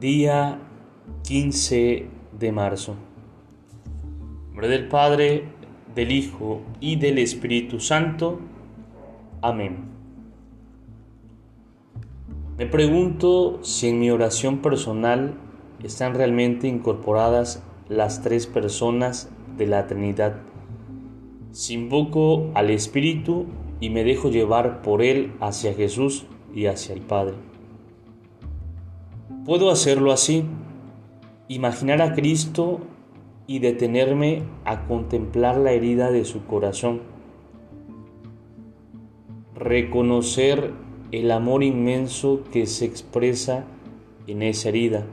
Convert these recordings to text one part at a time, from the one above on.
Día 15 de marzo. En nombre del Padre, del Hijo y del Espíritu Santo. Amén. Me pregunto si en mi oración personal están realmente incorporadas las tres personas de la Trinidad. Si invoco al Espíritu y me dejo llevar por Él hacia Jesús y hacia el Padre. Puedo hacerlo así, imaginar a Cristo y detenerme a contemplar la herida de su corazón, reconocer el amor inmenso que se expresa en esa herida.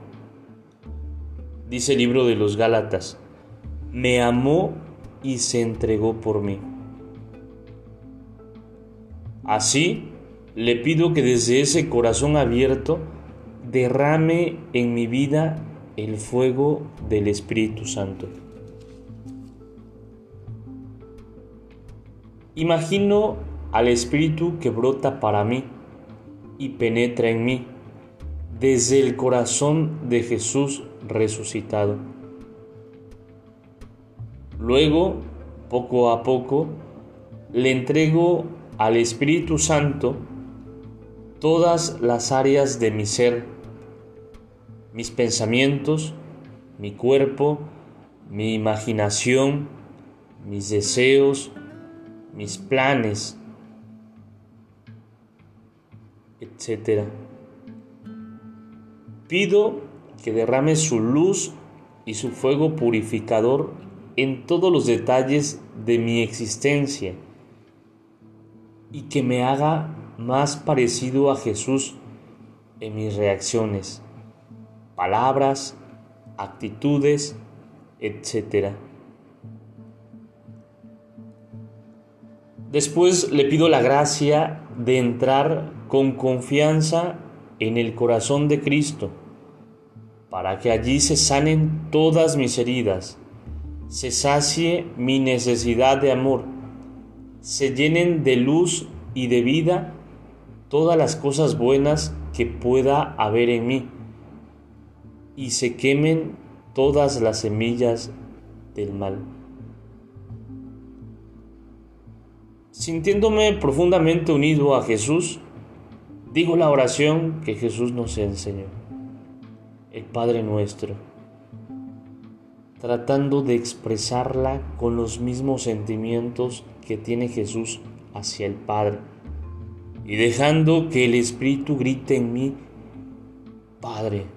Dice el libro de los Gálatas, me amó y se entregó por mí. Así, le pido que desde ese corazón abierto derrame en mi vida el fuego del Espíritu Santo. Imagino al Espíritu que brota para mí y penetra en mí desde el corazón de Jesús resucitado. Luego, poco a poco, le entrego al Espíritu Santo todas las áreas de mi ser, mis pensamientos, mi cuerpo, mi imaginación, mis deseos, mis planes, etc. Pido que derrame su luz y su fuego purificador en todos los detalles de mi existencia y que me haga más parecido a Jesús en mis reacciones, palabras, actitudes, etc. Después le pido la gracia de entrar con confianza en el corazón de Cristo, para que allí se sanen todas mis heridas, se sacie mi necesidad de amor, se llenen de luz y de vida todas las cosas buenas que pueda haber en mí y se quemen todas las semillas del mal. Sintiéndome profundamente unido a Jesús, digo la oración que Jesús nos enseñó, el Padre nuestro, tratando de expresarla con los mismos sentimientos que tiene Jesús hacia el Padre y dejando que el Espíritu grite en mí, Padre.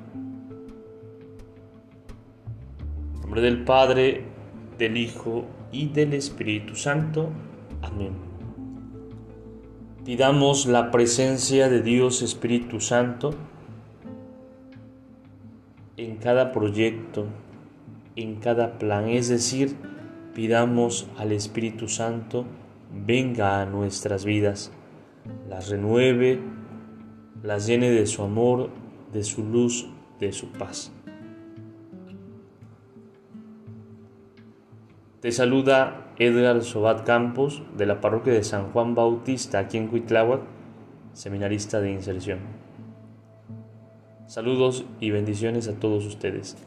En nombre del Padre, del Hijo y del Espíritu Santo. Amén. Pidamos la presencia de Dios Espíritu Santo en cada proyecto, en cada plan, es decir, pidamos al Espíritu Santo venga a nuestras vidas, las renueve, las llene de su amor, de su luz, de su paz. Te saluda Edgar Sobat Campos de la parroquia de San Juan Bautista aquí en Cuitláhuac, seminarista de inserción. Saludos y bendiciones a todos ustedes.